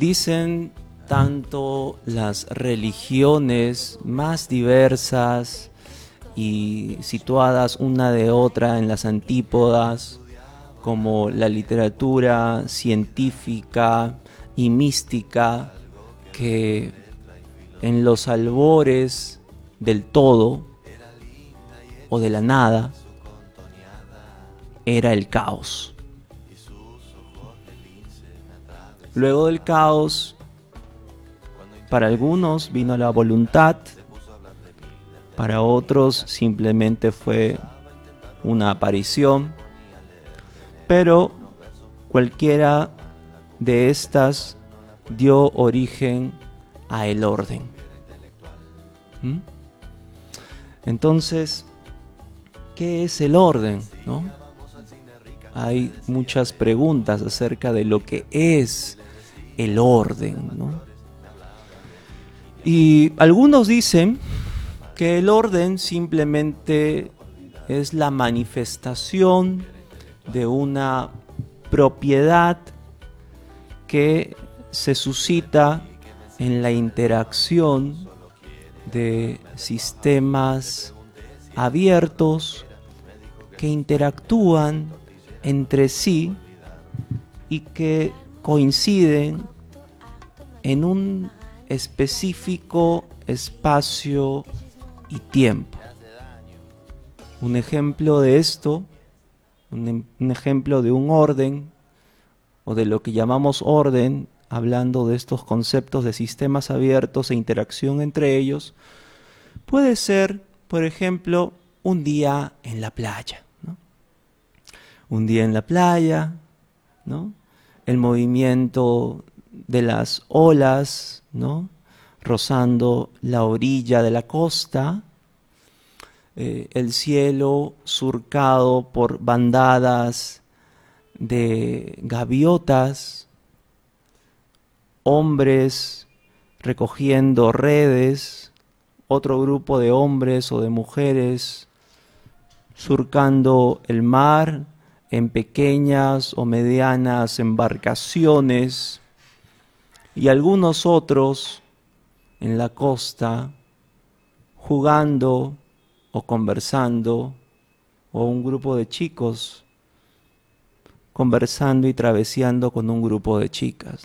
Dicen tanto las religiones más diversas y situadas una de otra en las antípodas, como la literatura científica y mística, que en los albores del todo o de la nada era el caos. Luego del caos, para algunos vino la voluntad, para otros simplemente fue una aparición, pero cualquiera de estas dio origen a el orden. ¿Mm? Entonces, ¿qué es el orden? ¿No? Hay muchas preguntas acerca de lo que es el orden. ¿no? Y algunos dicen que el orden simplemente es la manifestación de una propiedad que se suscita en la interacción de sistemas abiertos que interactúan entre sí y que coinciden en un específico espacio y tiempo. Un ejemplo de esto, un, ejemplo de un orden o de lo que llamamos orden, hablando de estos conceptos de sistemas abiertos e interacción entre ellos, puede ser, por ejemplo, un día en la playa. Un día en la playa, ¿no? el movimiento de las olas, ¿no? rozando la orilla de la costa, eh, el cielo surcado por bandadas de gaviotas, hombres recogiendo redes, otro grupo de hombres o de mujeres surcando el mar en pequeñas o medianas embarcaciones y algunos otros en la costa jugando o conversando o un grupo de chicos conversando y traveseando con un grupo de chicas,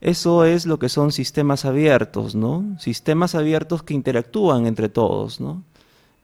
Eso es lo que son sistemas abiertos, ¿no? Sistemas abiertos que interactúan entre todos, ¿no?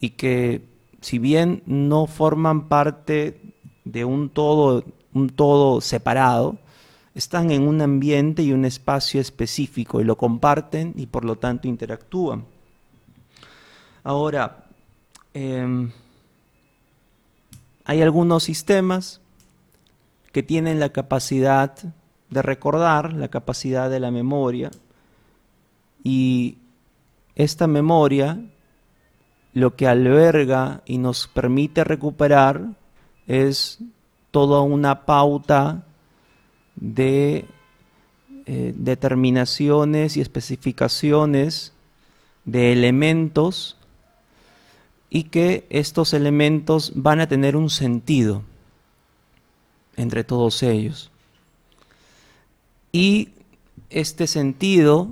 Y que si bien no forman parte de un todo, un todo separado, están en un ambiente y un espacio específico y lo comparten y por lo tanto interactúan. Ahora, em, hay algunos sistemas que tienen la capacidad de recordar, la capacidad de la memoria, y esta memoria lo que alberga y nos permite recuperar es toda una pauta de eh, determinaciones y especificaciones de elementos y que estos elementos van a tener un sentido entre todos ellos. Y este sentido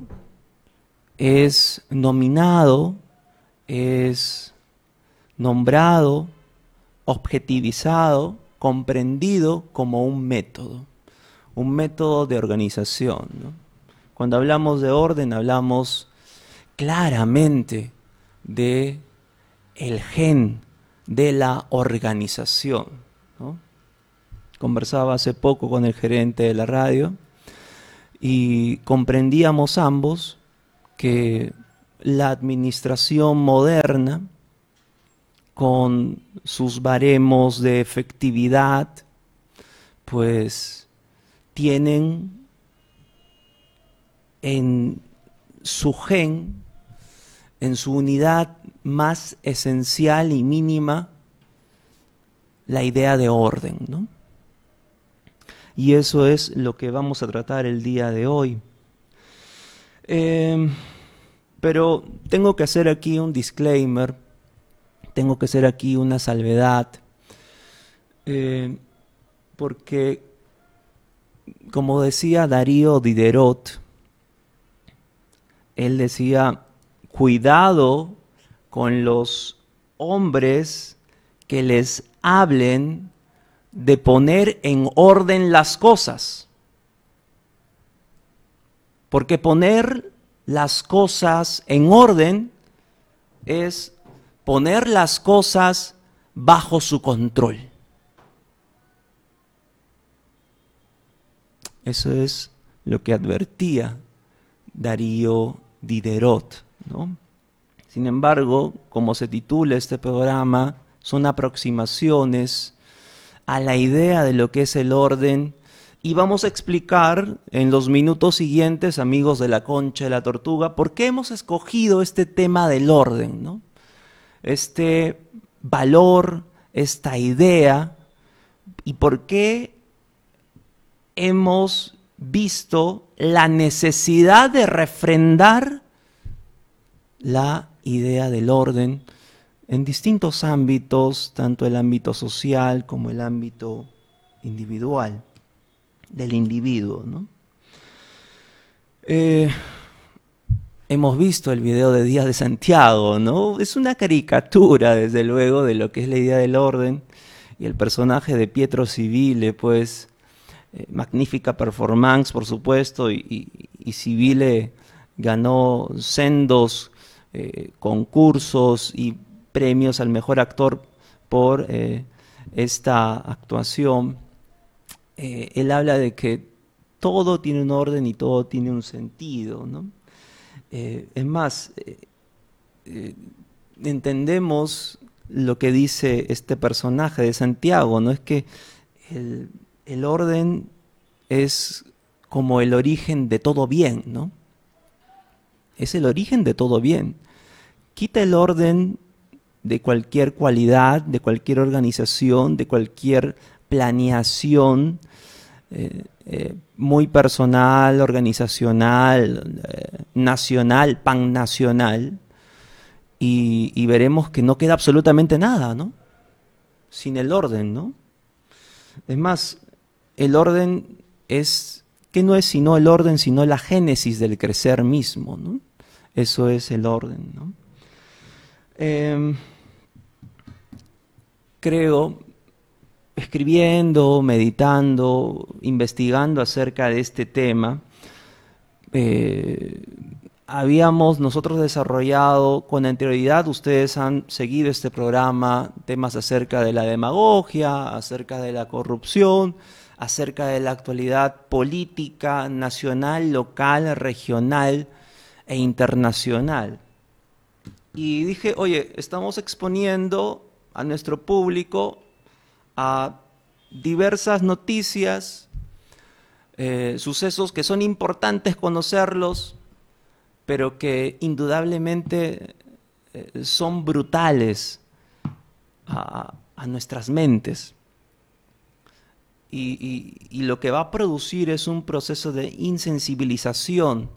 es nominado, es nombrado, objetivizado, comprendido como un método un método de organización. Cuando hablamos de orden, hablamos claramente de el gen de la organización. Conversaba hace poco con el gerente de la radio y comprendíamos ambos que la administración moderna, con sus baremos de efectividad, pues tienen en su gen, en su unidad más esencial y mínima, la idea de orden. ¿no? Y eso es lo que vamos a tratar el día de hoy. Em, pero tengo que hacer aquí un disclaimer, tengo que hacer aquí una salvedad, eh, porque como decía Darío Diderot, él decía, cuidado con los hombres que les hablen de poner en orden las cosas. Porque poner las cosas en orden es poner las cosas bajo su control. Eso es lo que advertía Darío Diderot. ¿no? Sin embargo, como se titula este programa, son aproximaciones a la idea de lo que es el orden y vamos a explicar en los minutos siguientes, amigos de la concha de la tortuga, por qué hemos escogido este tema del orden, ¿no? Este valor, esta idea, y por qué hemos visto la necesidad de refrendar la idea del orden en distintos ámbitos, tanto el ámbito social como el ámbito individual, del individuo. Eh, hemos visto el video de Díaz de Santiago, ¿no? Es una caricatura, desde luego, de lo que es la idea del orden. Y el personaje de Pietro Civile, pues, eh, magnífica performance, por supuesto, y, Civile ganó sendos eh, concursos y premios al mejor actor por eh, esta actuación. él habla de que todo tiene un orden y todo tiene un sentido. Es más, entendemos lo que dice este personaje de Santiago, ¿no? Es que el, el orden es como el origen de todo bien, ¿no? Es el origen de todo bien. Quita el orden de cualquier cualidad, de cualquier organización, de cualquier planeación eh, eh, muy personal, organizacional, eh, nacional, pan y, y veremos que no queda absolutamente nada, ¿no? Sin el orden, ¿no? Es más, el orden es, que no es sino el orden, sino la génesis del crecer mismo. ¿no? Eso es el orden. ¿no? Em, creo, escribiendo, meditando, investigando acerca de este tema, eh, habíamos nosotros desarrollado con anterioridad, ustedes han seguido este programa, temas acerca de la demagogia, acerca de la corrupción, acerca de la actualidad política nacional, local, regional e internacional. Y dije, oye, estamos exponiendo a nuestro público a diversas noticias, eh, sucesos que son importantes conocerlos, pero que indudablemente eh, son brutales a nuestras mentes. Y, lo que va a producir es un proceso de insensibilización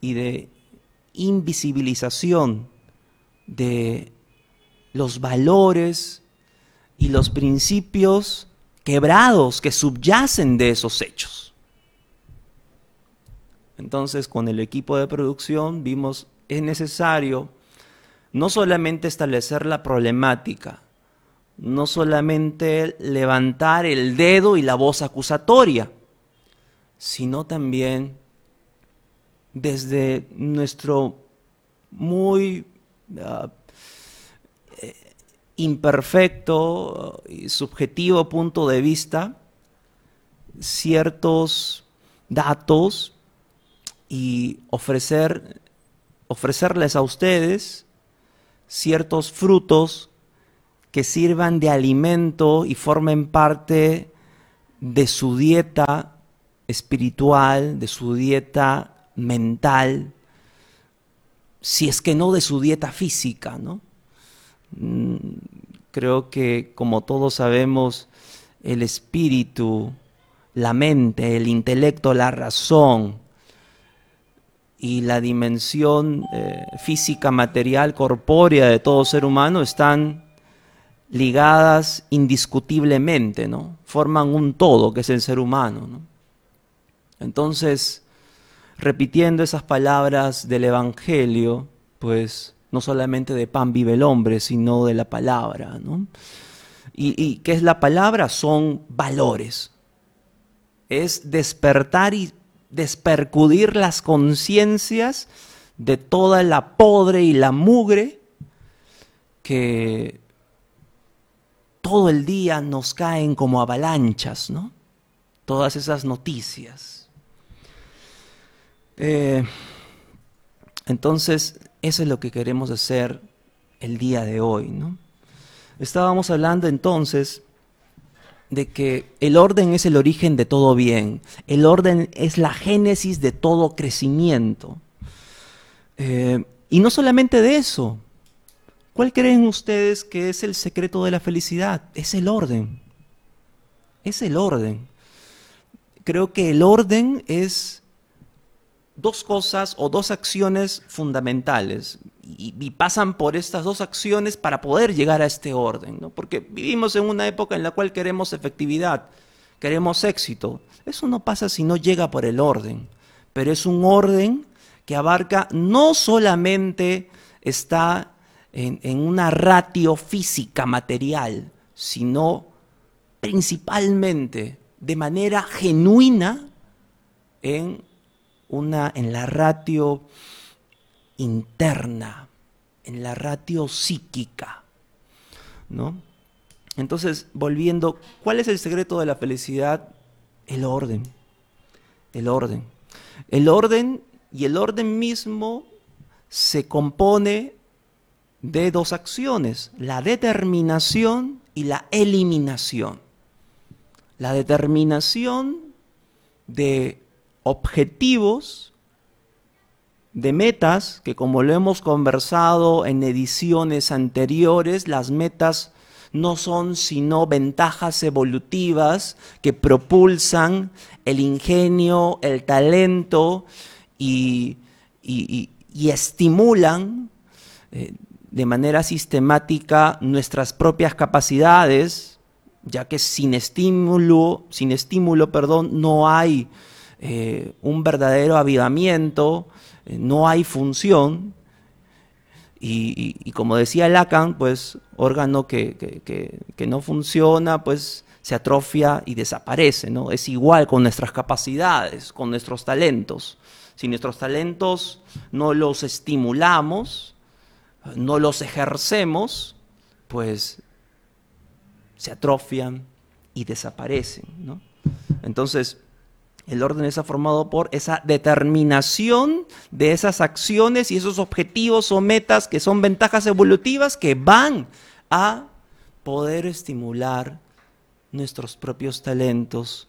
y de invisibilización de los valores y los principios quebrados que subyacen de esos hechos. Entonces, con el equipo de producción vimos es necesario no solamente establecer la problemática, no solamente levantar el dedo y la voz acusatoria, sino también desde nuestro muy ah, eh, imperfecto y subjetivo punto de vista, ciertos datos y ofrecer, ofrecerles a ustedes ciertos frutos que sirvan de alimento y formen parte de su dieta espiritual, de su dieta mental, si es que no de su dieta física, ¿no? Mm, creo que como todos sabemos, el espíritu, la mente, el intelecto, la razón y la dimensión eh, física, material, corpórea de todo ser humano están ligadas indiscutiblemente, ¿no? Forman un todo que es el ser humano, ¿no? Entonces, repitiendo esas palabras del Evangelio, pues no solamente de pan vive el hombre, sino de la palabra. ¿no? ¿Y, qué es la palabra? Son valores. Es despertar y despercudir las conciencias de toda la podre y la mugre que todo el día nos caen como avalanchas, ¿no? Todas esas noticias. Eh, entonces, eso es lo que queremos hacer el día de hoy, ¿no? Estábamos hablando entonces de que el orden es el origen de todo bien, el orden es la génesis de todo crecimiento. Eh, y no solamente de eso, ¿cuál creen ustedes que es el secreto de la felicidad? Es el orden, es el orden. Creo que el orden es dos cosas o dos acciones fundamentales y, pasan por estas dos acciones para poder llegar a este orden, porque vivimos en una época en la cual queremos efectividad, queremos éxito. Eso no pasa si no llega por el orden, pero es un orden que abarca no solamente está en, en una ratio física material, sino principalmente de manera genuina en una en la ratio interna, en la ratio psíquica, ¿no? Entonces, volviendo, ¿cuál es el secreto de la felicidad? El orden. El orden. El orden y el orden mismo se compone de dos acciones, la determinación y la eliminación. La determinación de objetivos de metas, que como lo hemos conversado en ediciones anteriores, las metas no son sino ventajas evolutivas que propulsan el ingenio, el talento y, estimulan eh, de manera sistemática nuestras propias capacidades, ya que sin estímulo, sin estímulo, perdón, no hay eh, un verdadero avivamiento, eh, no hay función. Y, como decía Lacan, pues órgano que, que, no funciona, pues se atrofia y desaparece, ¿no? Es igual con nuestras capacidades, con nuestros talentos. Si nuestros talentos no los estimulamos, no los ejercemos, pues se atrofian y desaparecen, ¿no? Entonces, el orden está formado por esa determinación de esas acciones y esos objetivos o metas que son ventajas evolutivas que van a poder estimular nuestros propios talentos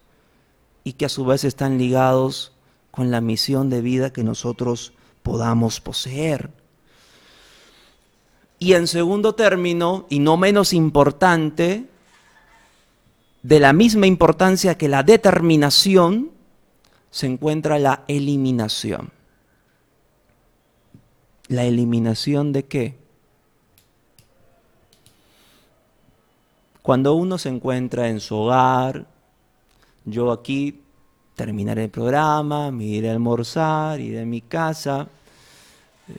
y que a su vez están ligados con la misión de vida que nosotros podamos poseer. Y en segundo término, y no menos importante, de la misma importancia que la determinación, se encuentra la eliminación. ¿La eliminación de qué? Cuando uno se encuentra en su hogar, yo aquí terminaré el programa, me iré a almorzar, iré a mi casa, eh,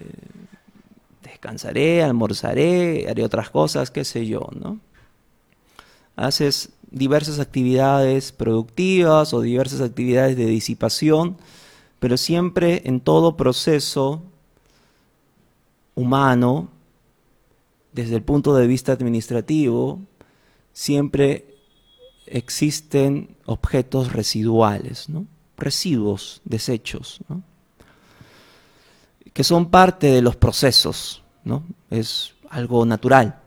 descansaré, almorzaré, haré otras cosas, qué sé yo, ¿no? Haces diversas actividades productivas o diversas actividades de disipación, pero siempre en todo proceso humano, desde el punto de vista administrativo, siempre existen objetos residuales, ¿no? residuos, desechos, que son parte de los procesos, ¿no? es algo natural.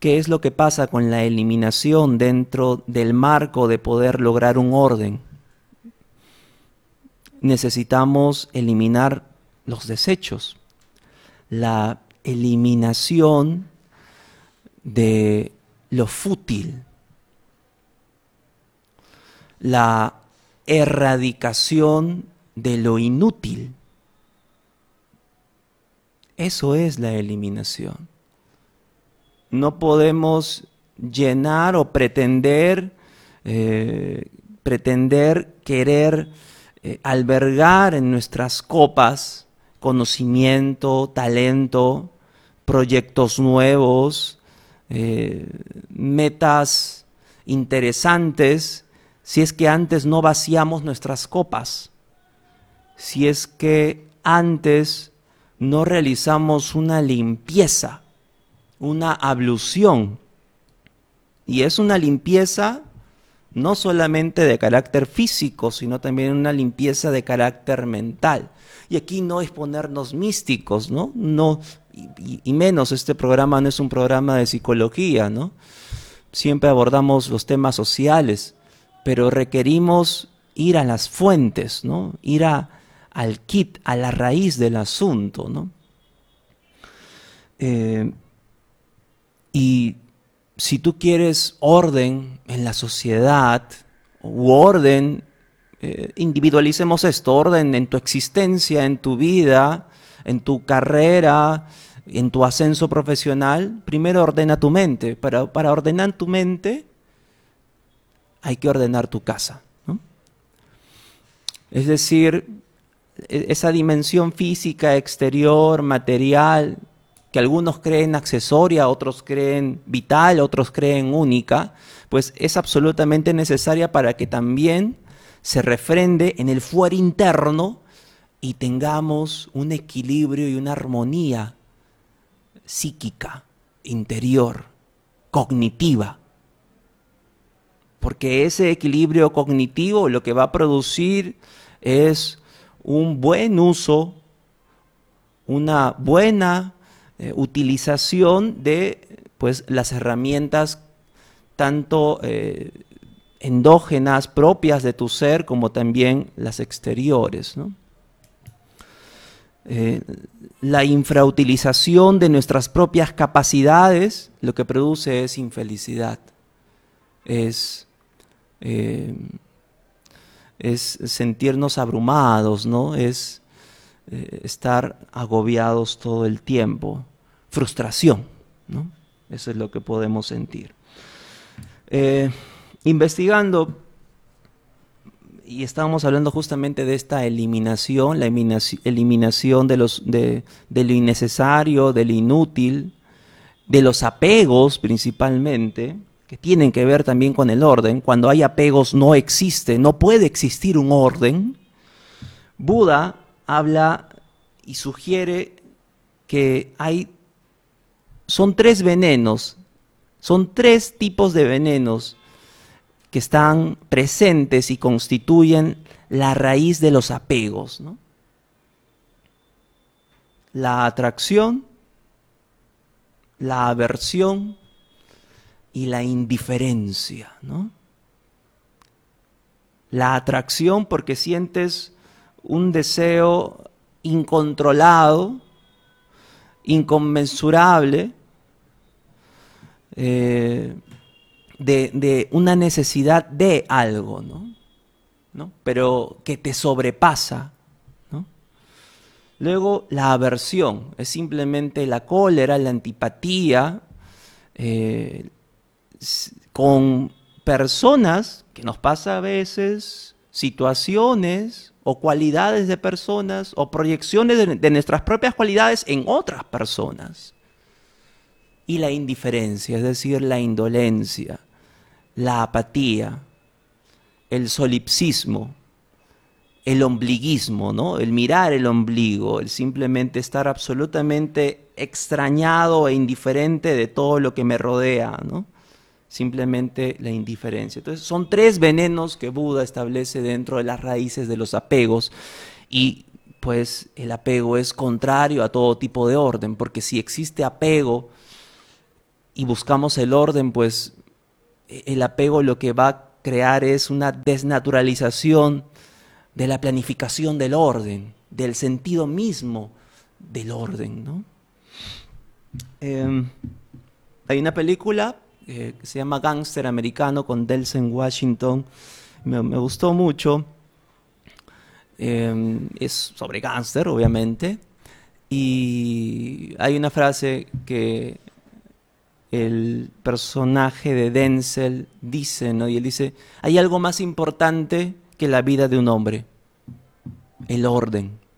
Qué es lo que pasa con la eliminación dentro del marco de poder lograr un orden. Necesitamos eliminar los desechos, la eliminación de lo fútil, la erradicación de lo inútil. Eso es la eliminación. No podemos llenar o pretender eh, pretender querer eh, albergar en nuestras copas conocimiento, talento, proyectos nuevos, eh, metas interesantes, si es que antes no vaciamos nuestras copas, si es que antes no realizamos una limpieza, una ablución. Y es una limpieza no solamente de carácter físico, sino también una limpieza de carácter mental. Y aquí no es ponernos místicos, ¿no? No, y, menos este programa no es un programa de psicología, ¿no? Siempre abordamos los temas sociales, pero requerimos ir a las fuentes, ¿no? Ir a, al kit, a la raíz del asunto, ¿no? Eh, y si tú quieres orden en la sociedad, u orden, eh, individualicemos esto, orden en tu existencia, en tu vida, en tu carrera, en tu ascenso profesional, primero ordena tu mente. Para, para ordenar tu mente hay que ordenar tu casa. Es decir, e, esa dimensión física, exterior, material, que algunos creen accesoria, otros creen vital, otros creen única, pues es absolutamente necesaria para que también se refrende en el fuero interno y tengamos un equilibrio y una armonía psíquica, interior, cognitiva. Porque ese equilibrio cognitivo lo que va a producir es un buen uso, una buena eh, utilización de pues, las herramientas tanto eh, endógenas propias de tu ser como también las exteriores. Eh, la infrautilización de nuestras propias capacidades lo que produce es infelicidad, es, es sentirnos abrumados, ¿no? es estar agobiados todo el tiempo frustración. ¿no? Eso es lo que podemos sentir. Eh, investigando, y estábamos hablando justamente de esta eliminación, la eliminación de, los, de, de lo innecesario, de lo inútil, de los apegos principalmente, que tienen que ver también con el orden. Cuando hay apegos no existe, no puede existir un orden. Buda habla y sugiere que hay son tres venenos, son tres tipos de venenos que están presentes y constituyen la raíz de los apegos. La atracción, la aversión y la indiferencia. La atracción porque sientes un deseo incontrolado, inconmensurable, eh, de, una necesidad de algo, ¿no? Pero que te sobrepasa. Luego la aversión es simplemente la cólera, la antipatía eh, con personas que nos pasa a veces, situaciones o cualidades de personas o proyecciones de nuestras propias cualidades en otras personas y la indiferencia, es decir, la indolencia, la apatía, el solipsismo, el ombliguismo, ¿no? El mirar el ombligo, el simplemente estar absolutamente extrañado e indiferente de todo lo que me rodea, ¿no? Simplemente la indiferencia. Entonces, son tres venenos que Buda establece dentro de las raíces de los apegos y pues el apego es contrario a todo tipo de orden, porque si existe apego, y buscamos el orden, pues e, el apego lo que va a crear es una desnaturalización de la planificación del orden, del sentido mismo del orden. ¿no? Em, hay una película eh, que se llama Gangster Americano con Delsen Washington, me, gustó mucho. Em, es sobre gángster, obviamente. Y hay una frase que el personaje de Denzel dice, ¿no? Y él dice, hay algo más importante que la vida de un hombre, el orden.